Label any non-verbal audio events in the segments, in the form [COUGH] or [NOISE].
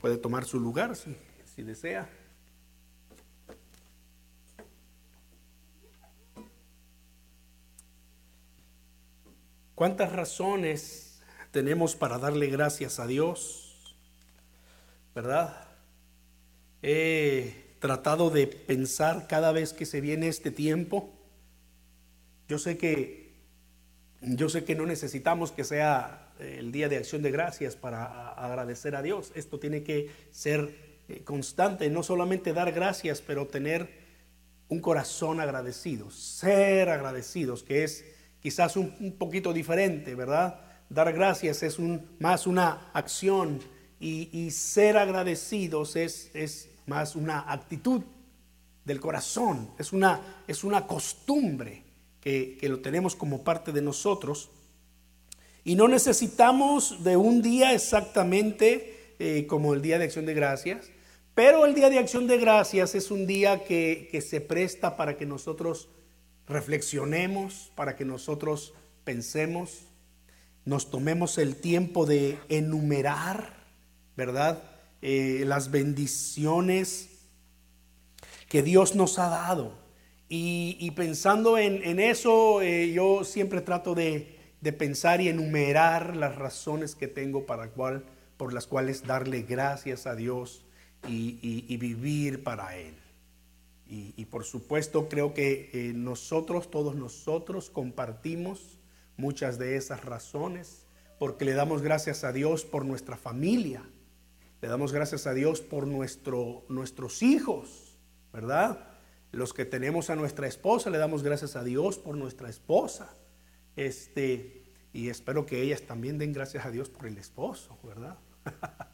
puede tomar su lugar si, desea. ¿Cuántas razones tenemos para darle gracias a Dios? ¿Verdad? He tratado de pensar cada vez que se viene este tiempo. Yo sé que yo sé que no necesitamos que sea el día de acción de gracias para agradecer a Dios. Esto tiene que ser eh, constante, no solamente dar gracias, pero tener un corazón agradecido, ser agradecidos, que es quizás un, poquito diferente, ¿verdad? Dar gracias es un, más una acción y, ser agradecidos es, es, más una actitud del corazón, es una, es una costumbre que, lo tenemos como parte de nosotros. Y no necesitamos de un día exactamente eh, como el Día de Acción de Gracias, pero el Día de Acción de Gracias es un día que, que se presta para que nosotros reflexionemos, para que nosotros pensemos, nos tomemos el tiempo de enumerar, ¿verdad? Eh, las bendiciones que Dios nos ha dado. Y, pensando en, eso, eh, yo siempre trato de, pensar y enumerar las razones que tengo para cual, por las cuales darle gracias a Dios y vivir para Él. Y, por supuesto creo que eh, nosotros, todos nosotros, compartimos muchas de esas razones, porque le damos gracias a Dios por nuestra familia, le damos gracias a Dios por nuestro, nuestros hijos, ¿verdad? Los que tenemos a nuestra esposa, le damos gracias a Dios por nuestra esposa. Este, y espero que ellas también den gracias a Dios por el esposo, ¿verdad? [LAUGHS]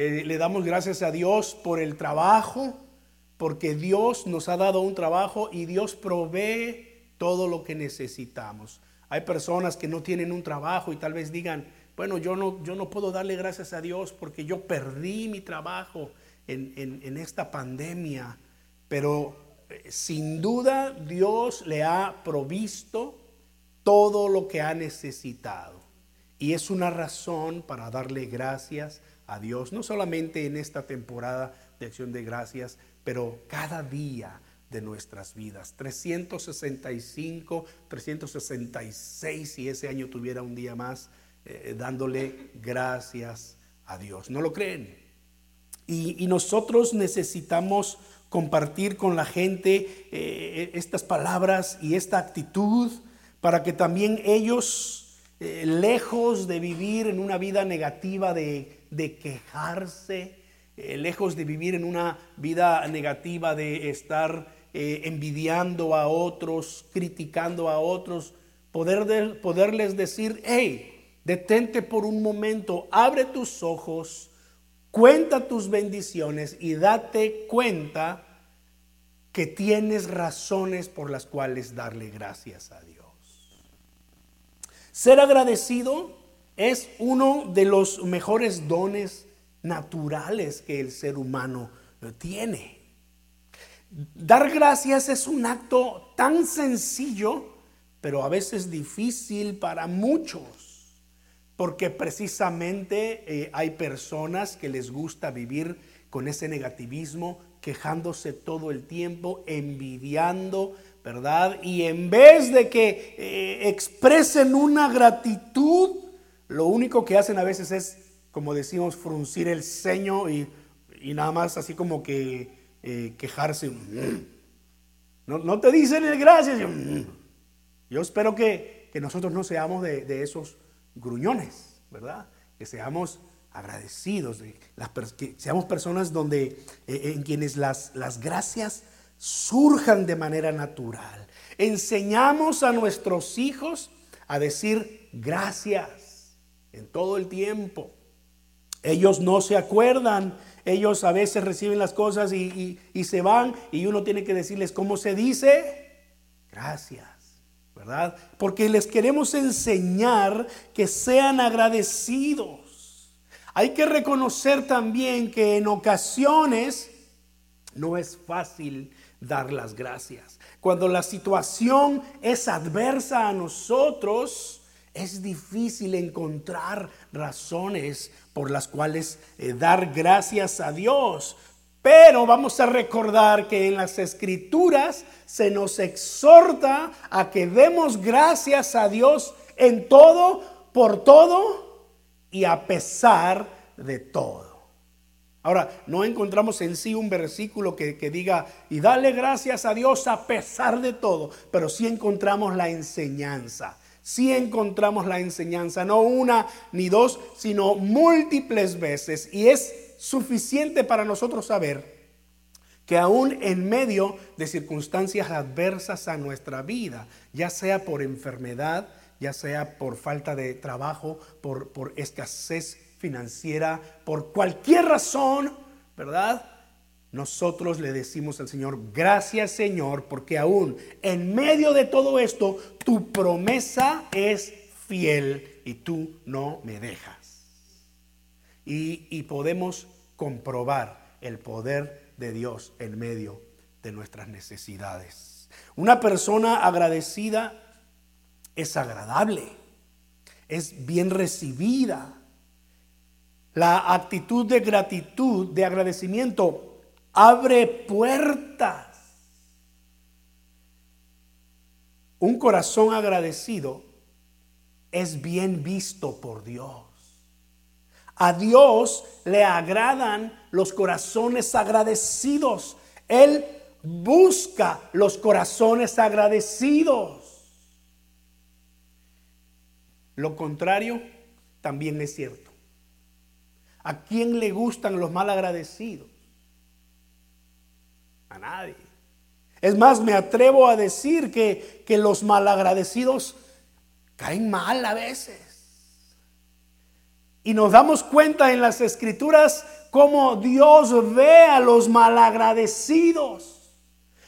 Eh, le damos gracias a Dios por el trabajo, porque Dios nos ha dado un trabajo y Dios provee todo lo que necesitamos. Hay personas que no tienen un trabajo y tal vez digan, bueno, yo no, yo no puedo darle gracias a Dios porque yo perdí mi trabajo en, esta pandemia, pero eh, sin duda Dios le ha provisto todo lo que ha necesitado. Y es una razón para darle gracias a Dios, no solamente en esta temporada de acción de gracias, pero cada día de nuestras vidas. 365, 366, si ese año tuviera un día más, eh, dándole gracias a Dios. ¿No lo creen? Y, nosotros necesitamos compartir con la gente eh, estas palabras y esta actitud para que también ellos, eh, lejos de vivir en una vida negativa de, quejarse, eh, lejos de vivir en una vida negativa, de estar eh, envidiando a otros, criticando a otros, poder poderles decir, hey, detente por un momento, abre tus ojos, cuenta tus bendiciones y date cuenta que tienes razones por las cuales darle gracias a Dios. Ser agradecido es uno de los mejores dones naturales que el ser humano tiene. Dar gracias es un acto tan sencillo, pero a veces difícil para muchos, porque precisamente eh, hay personas que les gusta vivir con ese negativismo, quejándose todo el tiempo, envidiando, ¿verdad? Y en vez de que eh, expresen una gratitud, lo único que hacen a veces es como decimos, fruncir el ceño y, nada más así como que eh, quejarse. No, te dicen el gracias. Yo espero que, nosotros no seamos de, esos gruñones, ¿verdad? Que seamos agradecidos, que seamos personas donde, eh, en quienes las, las gracias surjan de manera natural. Enseñamos a nuestros hijos a decir gracias en todo el tiempo. Ellos no se acuerdan, ellos a veces reciben las cosas y, se van y uno tiene que decirles cómo se dice, gracias, ¿verdad? Porque les queremos enseñar que sean agradecidos. Hay que reconocer también que en ocasiones no es fácil dar las gracias. Cuando la situación es adversa a nosotros, es difícil encontrar razones por las cuales eh, dar gracias a Dios. Pero vamos a recordar que en las escrituras se nos exhorta a que demos gracias a Dios en todo, por todo y a pesar de todo. Ahora, no encontramos en sí un versículo que, diga, y dale gracias a Dios a pesar de todo, pero sí encontramos la enseñanza. Sí encontramos la enseñanza, no una ni dos, sino múltiples veces. Y es suficiente para nosotros saber que aún en medio de circunstancias adversas a nuestra vida, ya sea por enfermedad, ya sea por falta de trabajo, por, por escasez financiera, por cualquier razón, ¿verdad? Nosotros le decimos al Señor, gracias Señor, porque aún en medio de todo esto, tu promesa es fiel y tú no me dejas. Y, y podemos comprobar el poder de Dios en medio de nuestras necesidades. Una persona agradecida es agradable, es bien recibida, la actitud de gratitud, de agradecimiento, abre puertas. Un corazón agradecido es bien visto por Dios. A Dios le agradan los corazones agradecidos. Él busca los corazones agradecidos. Lo contrario también es cierto. ¿A quién le gustan los mal agradecidos? A nadie. Es más, me atrevo a decir que, que los malagradecidos caen mal a veces. Y nos damos cuenta en las escrituras cómo Dios ve a los malagradecidos.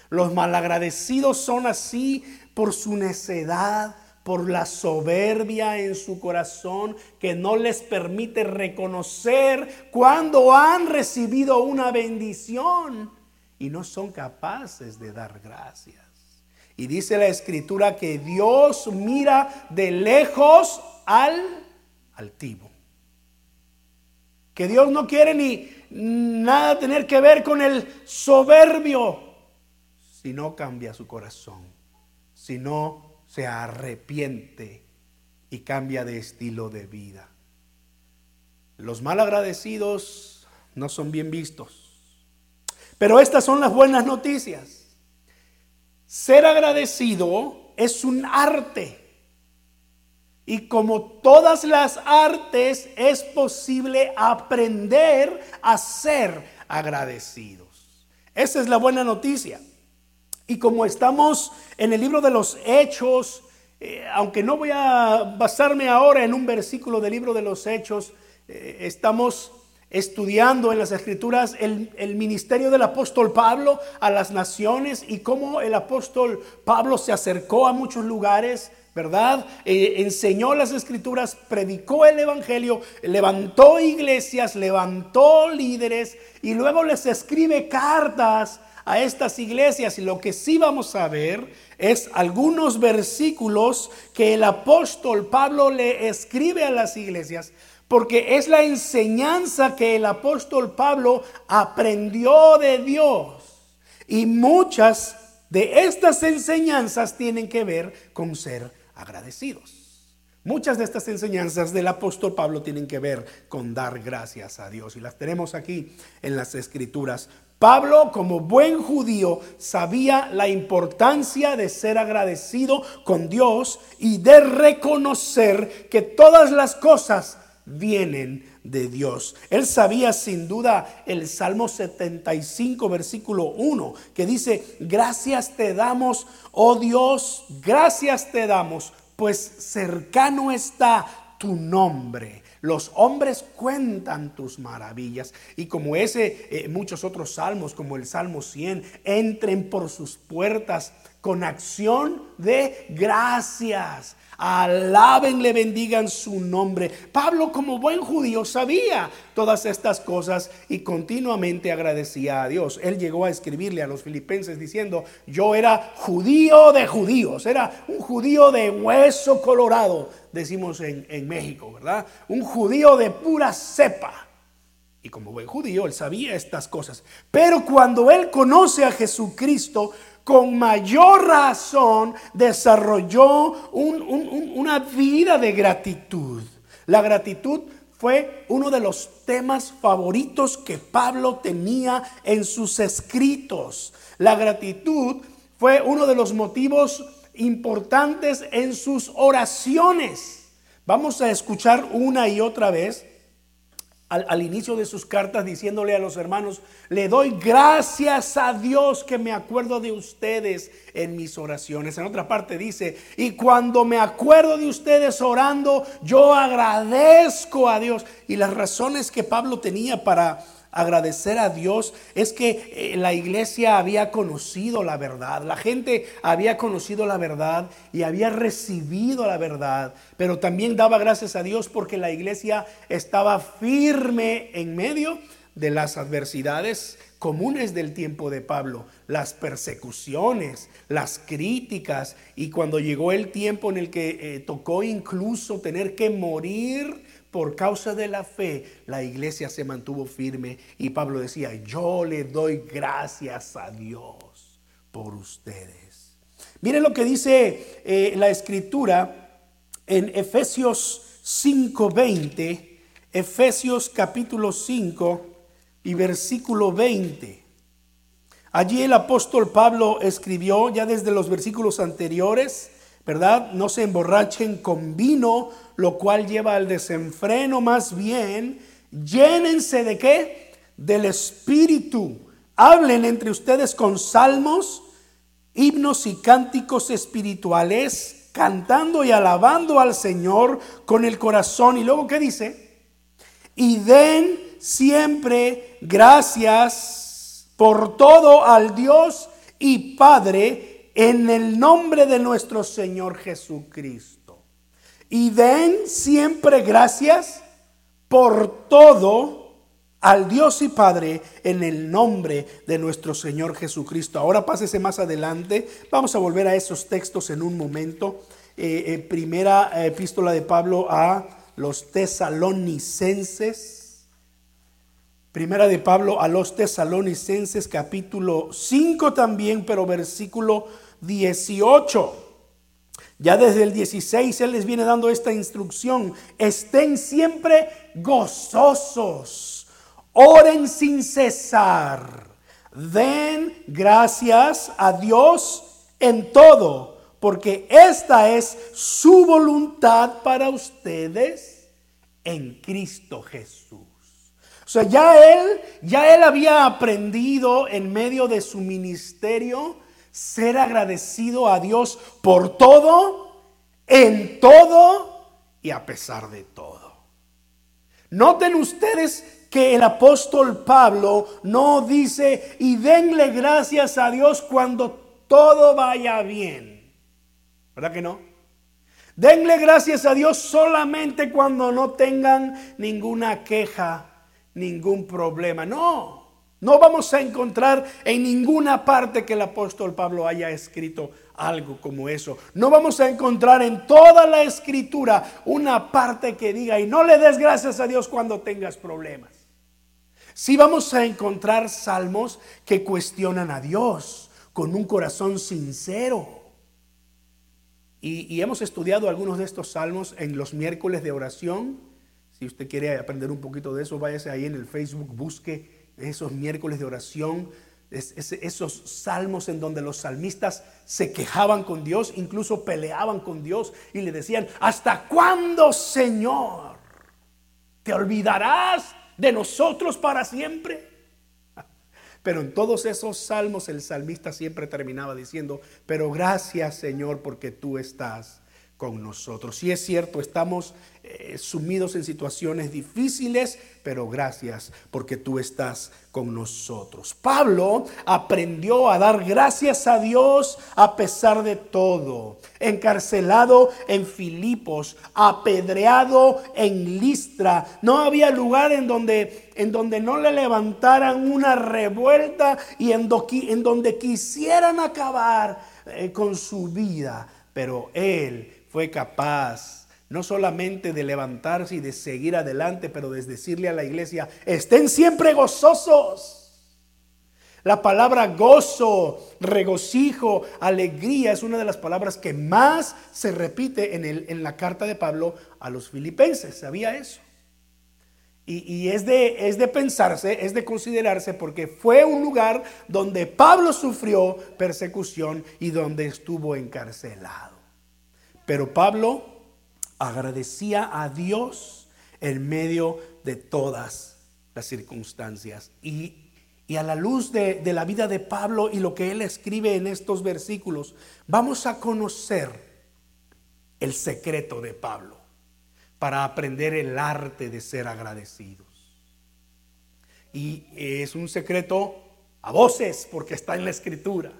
Los malagradecidos son así por su necedad, por la soberbia en su corazón que no les permite reconocer cuando han recibido una bendición y no son capaces de dar gracias. Y dice la escritura que Dios mira de lejos al altivo. Que Dios no quiere ni nada tener que ver con el soberbio si no cambia su corazón, si no se arrepiente y cambia de estilo de vida. Los mal agradecidos no son bien vistos. Pero estas son las buenas noticias. Ser agradecido es un arte. Y como todas las artes, es posible aprender a ser agradecidos. Esa es la buena noticia. Y como estamos en el libro de los Hechos, eh, aunque no voy a basarme ahora en un versículo del libro de los Hechos, eh, estamos estudiando en las escrituras el, ministerio del apóstol Pablo a las naciones y cómo el apóstol Pablo se acercó a muchos lugares, ¿verdad? Eh, enseñó las escrituras, predicó el evangelio, levantó iglesias, levantó líderes y luego les escribe cartas a estas iglesias y lo que sí vamos a ver es algunos versículos que el apóstol Pablo le escribe a las iglesias porque es la enseñanza que el apóstol Pablo aprendió de Dios y muchas de estas enseñanzas tienen que ver con ser agradecidos. Muchas de estas enseñanzas del apóstol Pablo tienen que ver con dar gracias a Dios y las tenemos aquí en las escrituras. Pablo, como buen judío, sabía la importancia de ser agradecido con Dios y de reconocer que todas las cosas vienen de Dios. Él sabía sin duda el Salmo 75, versículo 1, que dice, gracias te damos, oh Dios, gracias te damos, pues cercano está tu nombre. Los hombres cuentan tus maravillas. Y como ese, eh, muchos otros salmos, como el Salmo 100, entren por sus puertas con acción de gracias. Alábenle, bendigan su nombre. Pablo como buen judío sabía todas estas cosas y continuamente agradecía a Dios. Él llegó a escribirle a los filipenses diciendo, yo era judío de judíos, era un judío de hueso colorado, decimos en, en México, ¿verdad? Un judío de pura cepa. Y como buen judío, él sabía estas cosas. Pero cuando él conoce a Jesucristo, con mayor razón desarrolló una vida de gratitud. La gratitud fue uno de los temas favoritos que Pablo tenía en sus escritos. La gratitud fue uno de los motivos importantes en sus oraciones. Vamos a escuchar una y otra vez al, inicio de sus cartas diciéndole a los hermanos, le doy gracias a Dios que me acuerdo de ustedes en mis oraciones. En otra parte dice, y cuando me acuerdo de ustedes orando, yo agradezco a Dios. Y las razones que Pablo tenía para agradecer a Dios es que eh, la iglesia había conocido la verdad, la gente había conocido la verdad y había recibido la verdad, pero también daba gracias a Dios porque la iglesia estaba firme en medio de las adversidades comunes del tiempo de Pablo, las persecuciones, las críticas, y cuando llegó el tiempo en el que eh, tocó incluso tener que morir por causa de la fe, la iglesia se mantuvo firme y Pablo decía, yo le doy gracias a Dios por ustedes. Miren lo que dice eh, la escritura en Efesios 5:20, Efesios capítulo 5 y versículo 20. Allí el apóstol Pablo escribió ya desde los versículos anteriores, ¿verdad? No se emborrachen con vino, lo cual lleva al desenfreno, más bien, llénense de qué? Del Espíritu. Hablen entre ustedes con salmos, himnos y cánticos espirituales, cantando y alabando al Señor con el corazón. Y luego, ¿qué dice? Y den siempre gracias por todo al Dios y Padre en el nombre de nuestro Señor Jesucristo. Y den siempre gracias por todo al Dios y Padre en el nombre de nuestro Señor Jesucristo. Ahora pásese más adelante. Vamos a volver a esos textos en un momento. Eh, eh, primera epístola de Pablo a los tesalonicenses. Primera de Pablo a los tesalonicenses capítulo 5 también, pero versículo 18. Ya desde el 16 Él les viene dando esta instrucción. Estén siempre gozosos. Oren sin cesar. Den gracias a Dios en todo, porque esta es su voluntad para ustedes en Cristo Jesús. Sea, ya él, ya él había aprendido en medio de su ministerio ser agradecido a Dios por todo, en todo y a pesar de todo. Noten ustedes que el apóstol Pablo no dice y denle gracias a Dios cuando todo vaya bien. ¿Verdad que no? Denle gracias a Dios solamente cuando no tengan ninguna queja ningún problema. No, no vamos a encontrar en ninguna parte que el apóstol Pablo haya escrito algo como eso. No vamos a encontrar en toda la escritura una parte que diga, y no le des gracias a Dios cuando tengas problemas. Sí vamos a encontrar salmos que cuestionan a Dios con un corazón sincero. Y, y hemos estudiado algunos de estos salmos en los miércoles de oración si usted quiere aprender un poquito de eso, váyase ahí en el Facebook, busque esos miércoles de oración, esos salmos en donde los salmistas se quejaban con Dios, incluso peleaban con Dios y le decían, ¿hasta cuándo, Señor? ¿Te olvidarás de nosotros para siempre? [LAUGHS] Pero en todos esos salmos el salmista siempre terminaba diciendo, pero gracias Señor porque tú estás con nosotros. Y es cierto, estamos eh, sumidos en situaciones difíciles, pero gracias porque tú estás con nosotros. Pablo aprendió a dar gracias a Dios a pesar de todo. Encarcelado en Filipos, apedreado en Listra. No había lugar en donde, en donde no le levantaran una revuelta y en, donde quisieran acabar eh, con su vida. Pero él fue capaz no solamente de levantarse y de seguir adelante, pero de decirle a la iglesia, estén siempre gozosos. La palabra gozo, regocijo, alegría es una de las palabras que más se repite en, el, en la carta de Pablo a los filipenses. ¿Sabía eso? Y, y, es, de, es de pensarse, es de considerarse, porque fue un lugar donde Pablo sufrió persecución y donde estuvo encarcelado. Pero Pablo agradecía a Dios en medio de todas las circunstancias. Y, a la luz de, de la vida de Pablo y lo que él escribe en estos versículos, vamos a conocer el secreto de Pablo para aprender el arte de ser agradecidos. Y es un secreto a voces porque está en la escritura.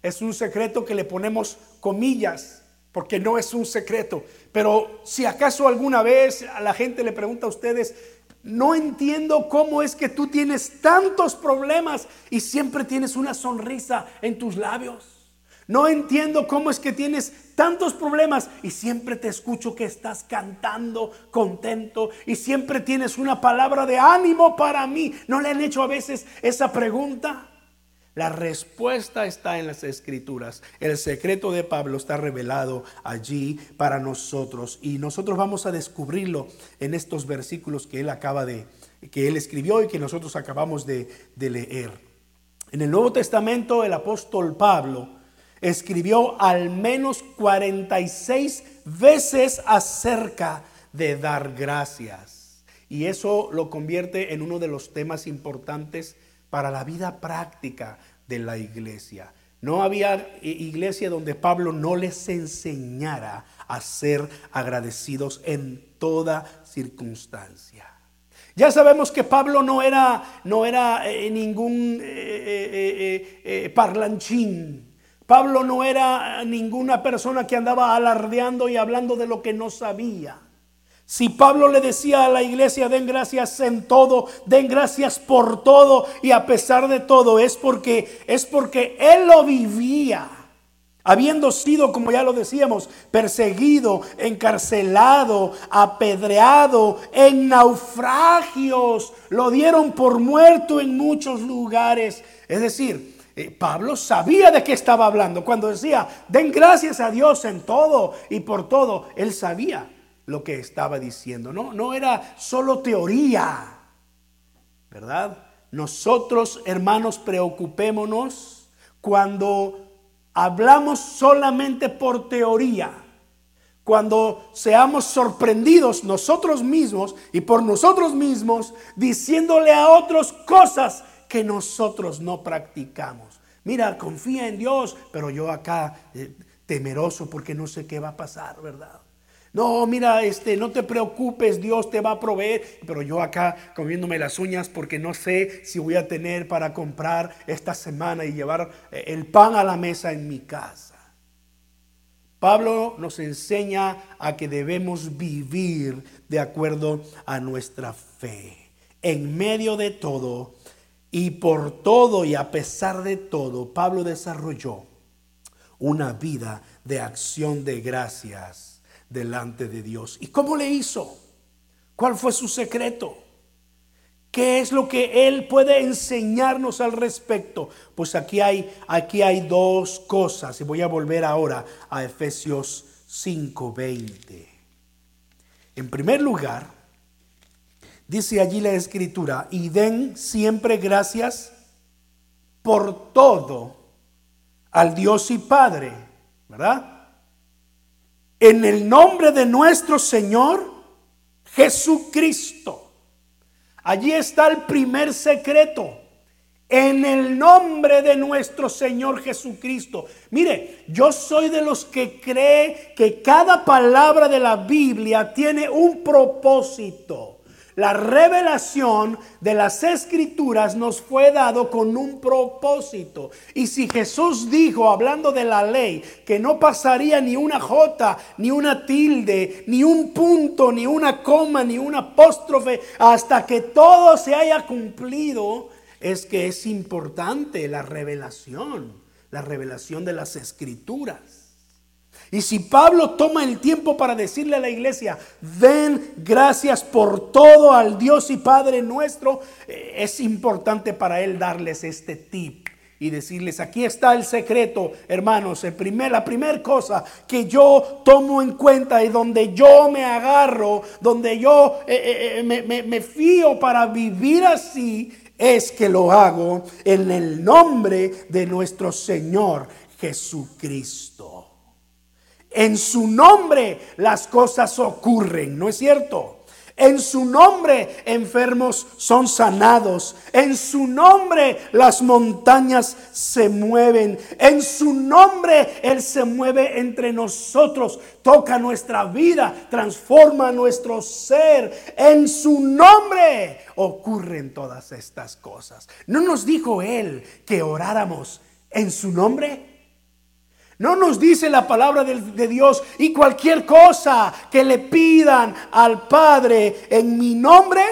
Es un secreto que le ponemos comillas porque no es un secreto. Pero si acaso alguna vez a la gente le pregunta a ustedes, no entiendo cómo es que tú tienes tantos problemas y siempre tienes una sonrisa en tus labios. No entiendo cómo es que tienes tantos problemas y siempre te escucho que estás cantando contento y siempre tienes una palabra de ánimo para mí. ¿No le han hecho a veces esa pregunta? La respuesta está en las escrituras. El secreto de Pablo está revelado allí para nosotros y nosotros vamos a descubrirlo en estos versículos que él acaba de, que él escribió y que nosotros acabamos de, leer. En el Nuevo Testamento el apóstol Pablo escribió al menos 46 veces acerca de dar gracias. Y eso lo convierte en uno de los temas importantes para la vida práctica de la iglesia. No había iglesia donde Pablo no les enseñara a ser agradecidos en toda circunstancia. Ya sabemos que Pablo no era, no era eh, ningún eh, eh, parlanchín. Pablo no era ninguna persona que andaba alardeando y hablando de lo que no sabía. Si Pablo le decía a la iglesia, den gracias en todo, den gracias por todo y a pesar de todo, es porque es porque él lo vivía. Habiendo sido, como ya lo decíamos, perseguido, encarcelado, apedreado, en naufragios, lo dieron por muerto en muchos lugares. Es decir, eh, Pablo sabía de qué estaba hablando. Cuando decía, den gracias a Dios en todo y por todo, él sabía lo que estaba diciendo. No, no era solo teoría, ¿verdad? Nosotros, hermanos, preocupémonos cuando hablamos solamente por teoría. Cuando seamos sorprendidos nosotros mismos y por nosotros mismos diciéndole a otros cosas que nosotros no practicamos. Mira, confía en Dios, pero yo acá eh, temeroso porque no sé qué va a pasar, ¿verdad? No, mira, este, no te preocupes, Dios te va a proveer. Pero yo acá comiéndome las uñas porque no sé si voy a tener para comprar esta semana y llevar eh, el pan a la mesa en mi casa. Pablo nos enseña a que debemos vivir de acuerdo a nuestra fe. En medio de todo y por todo y a pesar de todo, Pablo desarrolló una vida de acción de gracias delante de Dios. ¿Y cómo le hizo? ¿Cuál fue su secreto? ¿Qué es lo que él puede enseñarnos al respecto? Pues aquí hay, aquí hay dos cosas. Y voy a volver ahora a Efesios 5:20. En primer lugar, dice allí la escritura, y den siempre gracias por todo al Dios y Padre, ¿verdad? En el nombre de nuestro Señor Jesucristo. Allí está el primer secreto. en el nombre de nuestro Señor Jesucristo. Mire, yo soy de los que cree que cada palabra de la Biblia tiene un propósito. La revelación de las escrituras nos fue dado con un propósito. Y si Jesús dijo, hablando de la ley, que no pasaría ni una jota, ni una tilde, ni un punto, ni una coma, ni un apóstrofe, hasta que todo se haya cumplido, es que es importante la revelación, la revelación de las escrituras. Y si Pablo toma el tiempo para decirle a la iglesia, den gracias por todo al Dios y Padre nuestro, eh, es importante para él darles este tip y decirles, aquí está el secreto, hermanos, el primer, la primera cosa que yo tomo en cuenta y donde yo me agarro, donde yo eh, eh, me, me fío para vivir así, es que lo hago en el nombre de nuestro Señor Jesucristo. En su nombre las cosas ocurren, ¿no es cierto? En su nombre enfermos son sanados. En su nombre las montañas se mueven. En su nombre Él se mueve entre nosotros. Toca nuestra vida. Transforma nuestro ser. En su nombre ocurren todas estas cosas. ¿No nos dijo Él que oráramos en su nombre? No nos dice la palabra de, Dios y cualquier cosa que le pidan al Padre en mi nombre,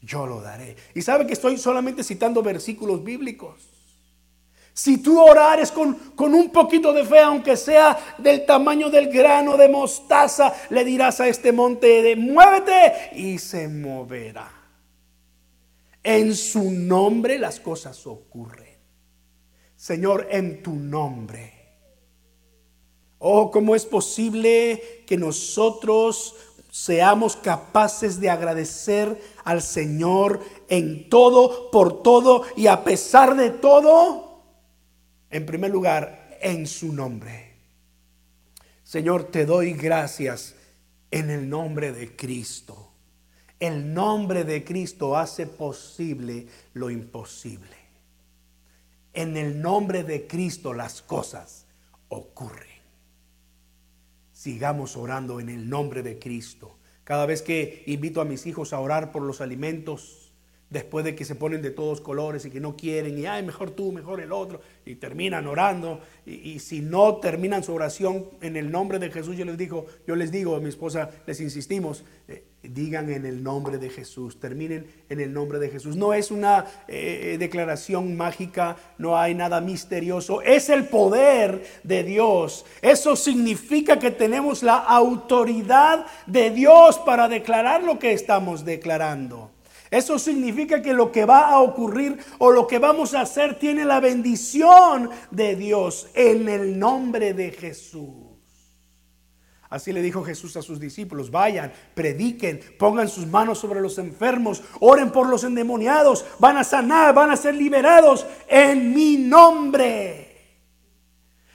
yo lo daré. Y sabe que estoy solamente citando versículos bíblicos. Si tú orares con, con, un poquito de fe, aunque sea del tamaño del grano de mostaza, le dirás a este monte de muévete y se moverá. En su nombre las cosas ocurren. Señor, en tu nombre. Oh, ¿cómo es posible que nosotros seamos capaces de agradecer al Señor en todo, por todo y a pesar de todo? En primer lugar, en su nombre. Señor, te doy gracias en el nombre de Cristo. El nombre de Cristo hace posible lo imposible. En el nombre de Cristo las cosas ocurren. Sigamos orando en el nombre de Cristo. Cada vez que invito a mis hijos a orar por los alimentos, después de que se ponen de todos colores y que no quieren, y ay, mejor tú, mejor el otro, y terminan orando, y, si no terminan su oración en el nombre de Jesús, yo les digo, yo les digo mi esposa, les insistimos, eh, digan en el nombre de Jesús, terminen en el nombre de Jesús. No es una eh, declaración mágica, no hay nada misterioso, es el poder de Dios. Eso significa que tenemos la autoridad de Dios para declarar lo que estamos declarando. Eso significa que lo que va a ocurrir o lo que vamos a hacer tiene la bendición de Dios en el nombre de Jesús. Así le dijo Jesús a sus discípulos, vayan, prediquen, pongan sus manos sobre los enfermos, oren por los endemoniados, van a sanar, van a ser liberados en mi nombre.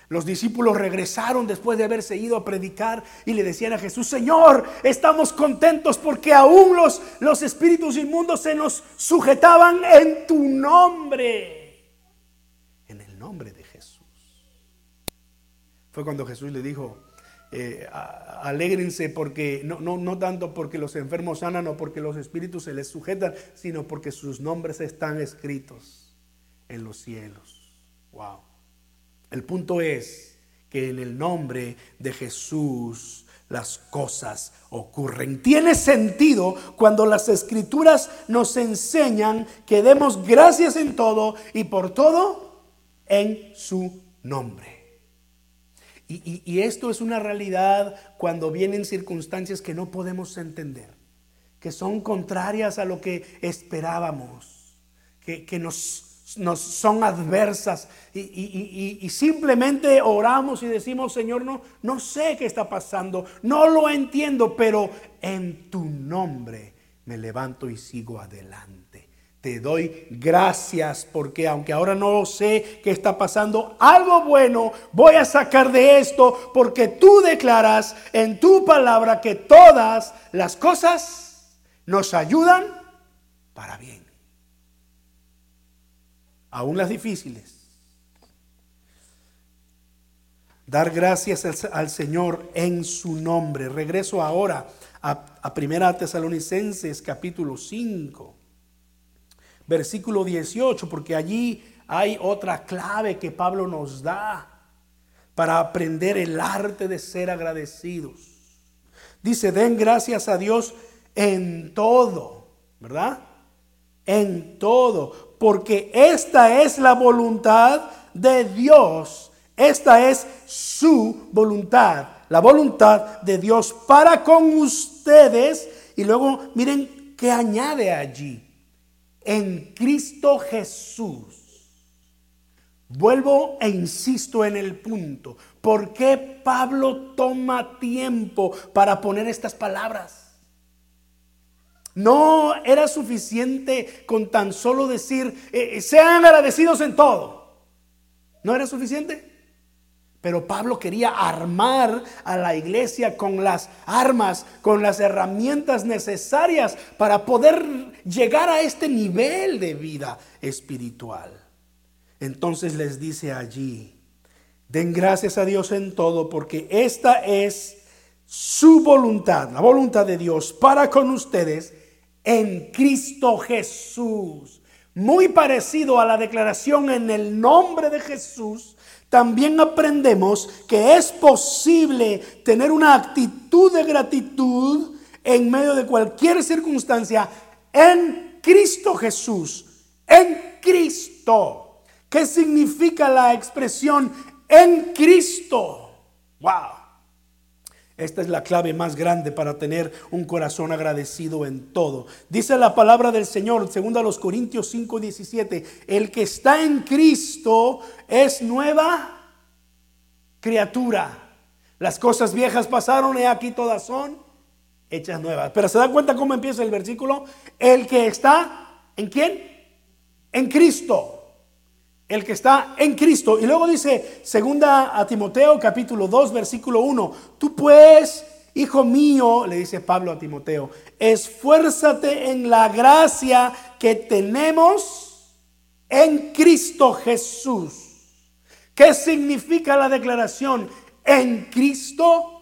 Los discípulos regresaron después de haberse ido a predicar y le decían a Jesús, Señor, estamos contentos porque aún los, los espíritus inmundos se nos sujetaban en tu nombre. En el nombre de Jesús. Fue cuando Jesús le dijo, eh, alégrense porque no, no, no tanto porque los enfermos sanan o porque los espíritus se les sujetan, sino porque sus nombres están escritos en los cielos. Wow. El punto es que en el nombre de Jesús las cosas ocurren. Tiene sentido cuando las escrituras nos enseñan que demos gracias en todo y por todo en su nombre. Y, esto es una realidad cuando vienen circunstancias que no podemos entender, que son contrarias a lo que esperábamos, que, nos, nos, son adversas y, y, simplemente oramos y decimos, Señor, no, no sé qué está pasando, no lo entiendo, pero en tu nombre me levanto y sigo adelante. Te doy gracias porque aunque ahora no sé qué está pasando, algo bueno voy a sacar de esto porque tú declaras en tu palabra que todas las cosas nos ayudan para bien. Aún las difíciles. Dar gracias al, Señor en su nombre. Regreso ahora a, a Primera Tesalonicenses capítulo 5, versículo 18, porque allí hay otra clave que Pablo nos da para aprender el arte de ser agradecidos. Dice, den gracias a Dios en todo, ¿verdad? En todo, porque esta es la voluntad de Dios. Esta es su voluntad, la voluntad de Dios para con ustedes. Y luego miren qué añade allí. En Cristo Jesús. Vuelvo e insisto en el punto. ¿Por qué Pablo toma tiempo para poner estas palabras? No era suficiente con tan solo decir, eh, eh, sean agradecidos en todo. ¿No era suficiente? Pero Pablo quería armar a la iglesia con las armas, con las herramientas necesarias para poder llegar a este nivel de vida espiritual. Entonces les dice allí, den gracias a Dios en todo, porque esta es su voluntad, la voluntad de Dios para con ustedes en Cristo Jesús. Muy parecido a la declaración en el nombre de Jesús, también aprendemos que es posible tener una actitud de gratitud en medio de cualquier circunstancia en Cristo Jesús, en Cristo. ¿Qué significa la expresión en Cristo? ¡Wow! Esta es la clave más grande para tener un corazón agradecido en todo. Dice la palabra del Señor, según a los Corintios 5, 17, el que está en Cristo es nueva criatura. Las cosas viejas pasaron y aquí todas son hechas nuevas. Pero se da cuenta cómo empieza el versículo. El que está en quién? En Cristo el que está en Cristo. Y luego dice, segunda a Timoteo capítulo 2 versículo 1, tú pues, hijo mío, le dice Pablo a Timoteo, esfuérzate en la gracia que tenemos en Cristo Jesús. ¿Qué significa la declaración en Cristo?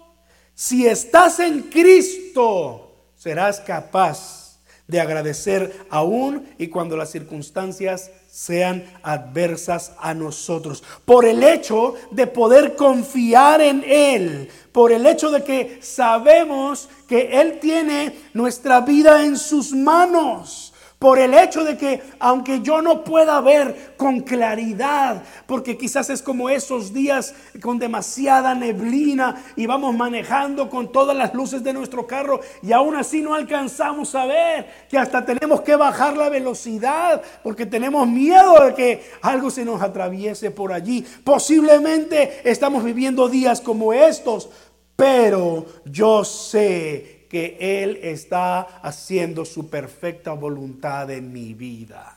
Si estás en Cristo, serás capaz de agradecer aún y cuando las circunstancias sean adversas a nosotros. Por el hecho de poder confiar en Él, por el hecho de que sabemos que Él tiene nuestra vida en sus manos por el hecho de que aunque yo no pueda ver con claridad, porque quizás es como esos días con demasiada neblina y vamos manejando con todas las luces de nuestro carro y aún así no alcanzamos a ver, que hasta tenemos que bajar la velocidad porque tenemos miedo de que algo se nos atraviese por allí. Posiblemente estamos viviendo días como estos, pero yo sé que Él está haciendo su perfecta voluntad en mi vida.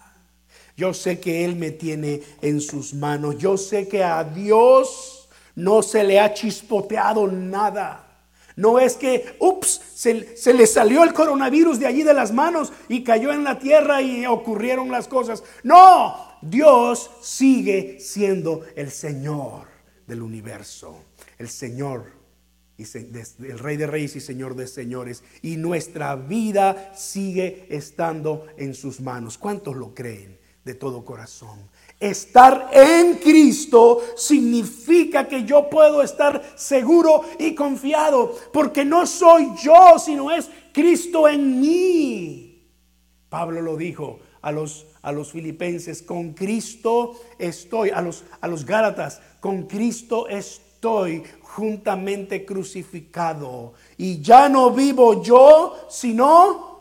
Yo sé que Él me tiene en sus manos. Yo sé que a Dios no se le ha chispoteado nada. No es que, ups, se, se, le salió el coronavirus de allí de las manos y cayó en la tierra y ocurrieron las cosas. No, Dios sigue siendo el Señor del universo, el Señor el Rey de Reyes y Señor de Señores. Y nuestra vida sigue estando en sus manos. ¿Cuántos lo creen de todo corazón? Estar en Cristo significa que yo puedo estar seguro y confiado, porque no soy yo, sino es Cristo en mí. Pablo lo dijo a los, a los filipenses, con Cristo estoy, a los, a los gálatas, con Cristo estoy juntamente crucificado. Y ya no vivo yo, sino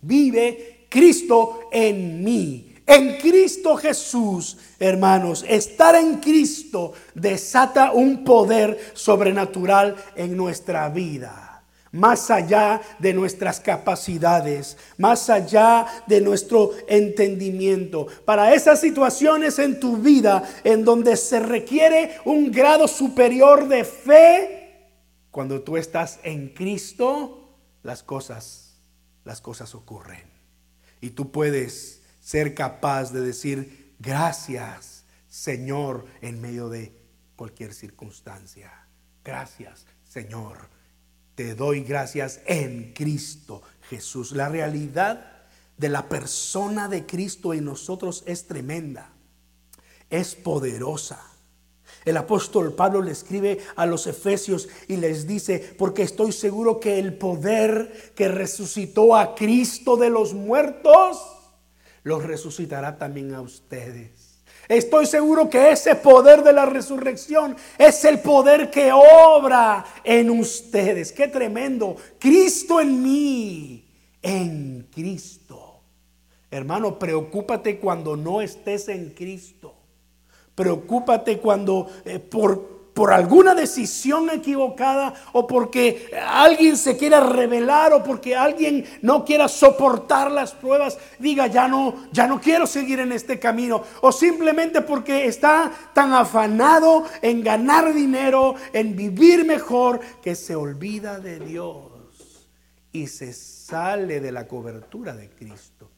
vive Cristo en mí. En Cristo Jesús, hermanos, estar en Cristo desata un poder sobrenatural en nuestra vida más allá de nuestras capacidades, más allá de nuestro entendimiento. Para esas situaciones en tu vida en donde se requiere un grado superior de fe, cuando tú estás en Cristo, las cosas, las cosas ocurren. Y tú puedes ser capaz de decir, Gracias, Señor, en medio de cualquier circunstancia. Gracias, Señor. Te doy gracias en Cristo Jesús. La realidad de la persona de Cristo en nosotros es tremenda, es poderosa. El apóstol Pablo le escribe a los efesios y les dice, porque estoy seguro que el poder que resucitó a Cristo de los muertos, los resucitará también a ustedes. Estoy seguro que ese poder de la resurrección es el poder que obra en ustedes. Qué tremendo. Cristo en mí, en Cristo. Hermano, preocúpate cuando no estés en Cristo. Preocúpate cuando eh, por por alguna decisión equivocada o porque alguien se quiera revelar o porque alguien no quiera soportar las pruebas, diga ya no, ya no quiero seguir en este camino o simplemente porque está tan afanado en ganar dinero, en vivir mejor que se olvida de Dios y se sale de la cobertura de Cristo.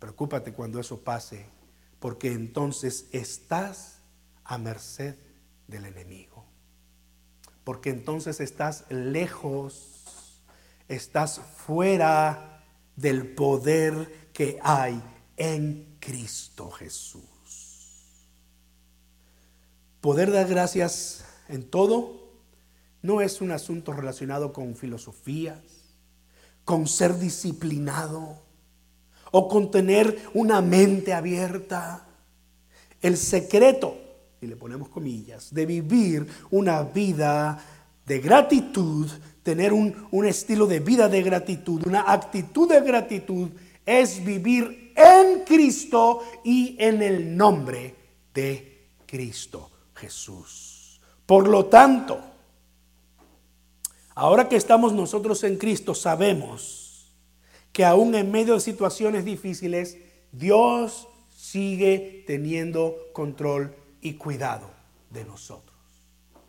Preocúpate cuando eso pase porque entonces estás a merced del enemigo. Porque entonces estás lejos, estás fuera del poder que hay en Cristo Jesús. Poder dar gracias en todo no es un asunto relacionado con filosofías, con ser disciplinado o con tener una mente abierta. El secreto, y le ponemos comillas, de vivir una vida de gratitud, tener un, un estilo de vida de gratitud, una actitud de gratitud, es vivir en Cristo y en el nombre de Cristo Jesús. Por lo tanto, ahora que estamos nosotros en Cristo, sabemos que aún en medio de situaciones difíciles, Dios sigue teniendo control y cuidado de nosotros.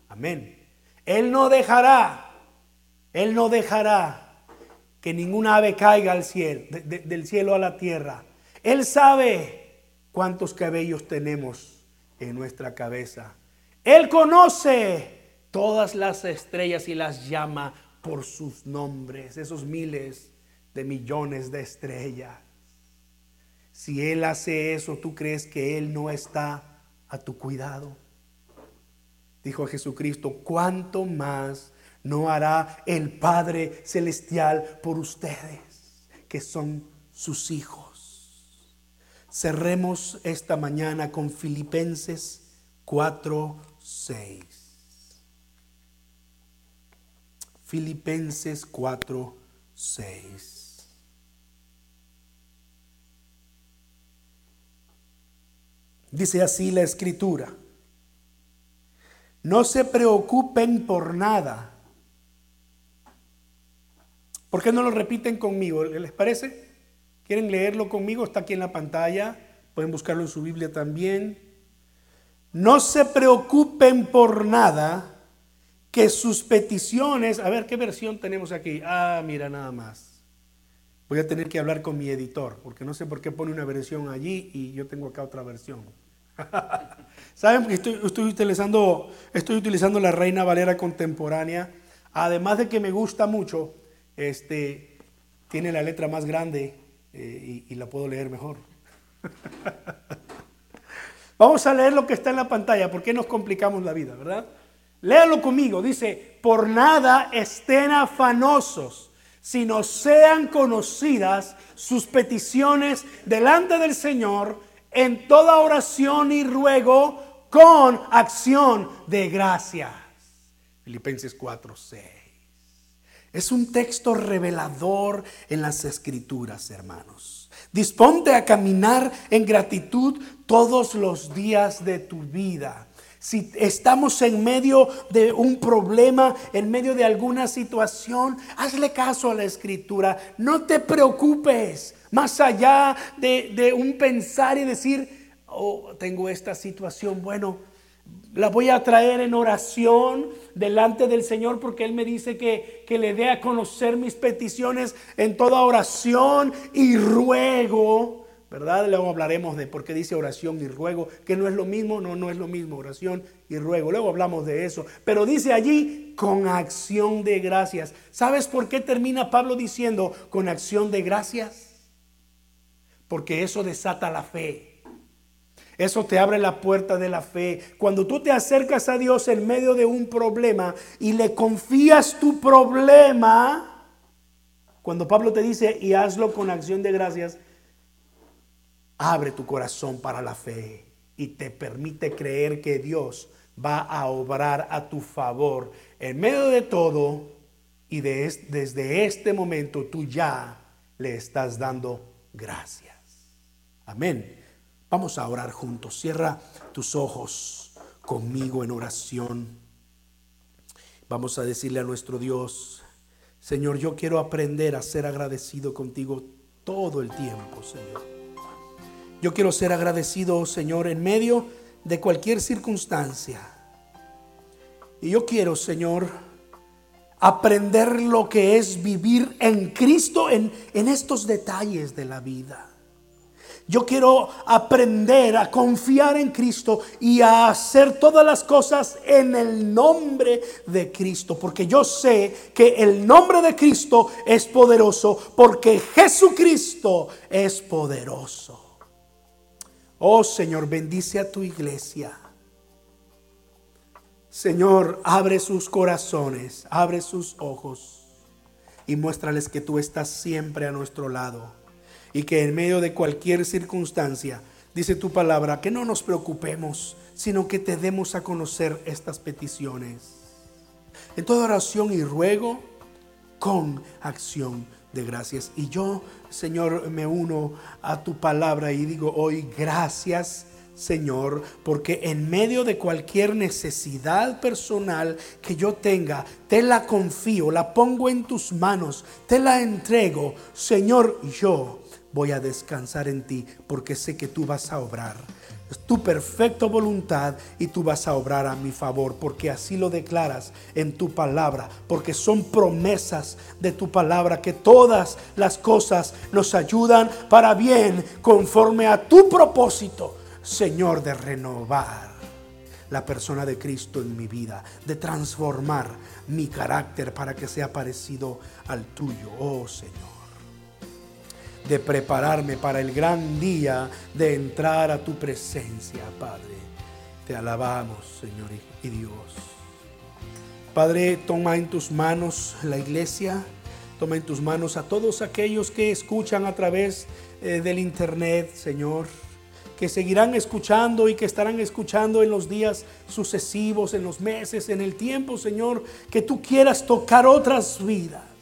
Amén. Él no dejará, Él no dejará que ninguna ave caiga al cielo, del cielo a la tierra. Él sabe cuántos cabellos tenemos en nuestra cabeza. Él conoce todas las estrellas y las llama por sus nombres, esos miles de millones de estrellas. Si Él hace eso, ¿tú crees que Él no está a tu cuidado? Dijo Jesucristo, ¿cuánto más no hará el Padre Celestial por ustedes, que son sus hijos? Cerremos esta mañana con Filipenses 4, 6. Filipenses 4, 6. Dice así la escritura. No se preocupen por nada. ¿Por qué no lo repiten conmigo? ¿Les parece? ¿Quieren leerlo conmigo? Está aquí en la pantalla. Pueden buscarlo en su Biblia también. No se preocupen por nada que sus peticiones, a ver qué versión tenemos aquí. Ah, mira nada más. Voy a tener que hablar con mi editor, porque no sé por qué pone una versión allí y yo tengo acá otra versión. [LAUGHS] Saben que estoy, utilizando, estoy utilizando la Reina Valera contemporánea. Además de que me gusta mucho, este, tiene la letra más grande eh, y, y la puedo leer mejor. [LAUGHS] Vamos a leer lo que está en la pantalla, porque nos complicamos la vida, verdad? Léalo conmigo, dice, por nada estén afanosos, sino sean conocidas sus peticiones delante del Señor en toda oración y ruego con acción de gracias. Filipenses 4, 6. Es un texto revelador en las escrituras, hermanos. Disponte a caminar en gratitud todos los días de tu vida. Si estamos en medio de un problema, en medio de alguna situación, hazle caso a la escritura. No te preocupes más allá de, un pensar y decir, oh, tengo esta situación, bueno, la voy a traer en oración delante del Señor porque Él me dice que, que le dé a conocer mis peticiones en toda oración y ruego. ¿Verdad? Luego hablaremos de por qué dice oración y ruego, que no es lo mismo, no, no es lo mismo, oración y ruego. Luego hablamos de eso. Pero dice allí con acción de gracias. ¿Sabes por qué termina Pablo diciendo con acción de gracias? Porque eso desata la fe. Eso te abre la puerta de la fe. Cuando tú te acercas a Dios en medio de un problema y le confías tu problema, cuando Pablo te dice y hazlo con acción de gracias, abre tu corazón para la fe y te permite creer que Dios va a obrar a tu favor en medio de todo y desde este momento tú ya le estás dando gracias. Amén. Vamos a orar juntos. Cierra tus ojos conmigo en oración. Vamos a decirle a nuestro Dios, Señor, yo quiero aprender a ser agradecido contigo todo el tiempo, Señor. Yo quiero ser agradecido, Señor, en medio de cualquier circunstancia. Y yo quiero, Señor, aprender lo que es vivir en Cristo en, en estos detalles de la vida. Yo quiero aprender a confiar en Cristo y a hacer todas las cosas en el nombre de Cristo, porque yo sé que el nombre de Cristo es poderoso, porque Jesucristo es poderoso. Oh Señor, bendice a tu iglesia. Señor, abre sus corazones, abre sus ojos y muéstrales que tú estás siempre a nuestro lado y que en medio de cualquier circunstancia, dice tu palabra, que no nos preocupemos, sino que te demos a conocer estas peticiones. En toda oración y ruego, con acción de gracias. Y yo, Señor, me uno a tu palabra y digo hoy gracias. Señor, porque en medio de cualquier necesidad personal que yo tenga, te la confío, la pongo en tus manos, te la entrego. Señor, yo voy a descansar en ti porque sé que tú vas a obrar. Es tu perfecta voluntad y tú vas a obrar a mi favor porque así lo declaras en tu palabra, porque son promesas de tu palabra que todas las cosas nos ayudan para bien conforme a tu propósito, Señor, de renovar la persona de Cristo en mi vida, de transformar mi carácter para que sea parecido al tuyo, oh Señor de prepararme para el gran día de entrar a tu presencia, Padre. Te alabamos, Señor y Dios. Padre, toma en tus manos la iglesia, toma en tus manos a todos aquellos que escuchan a través eh, del internet, Señor, que seguirán escuchando y que estarán escuchando en los días sucesivos, en los meses, en el tiempo, Señor, que tú quieras tocar otras vidas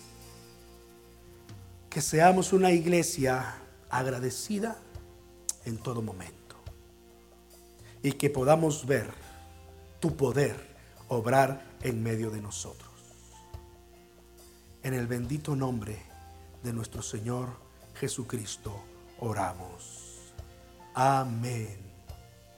que seamos una iglesia agradecida en todo momento y que podamos ver tu poder obrar en medio de nosotros. En el bendito nombre de nuestro Señor Jesucristo oramos. Amén.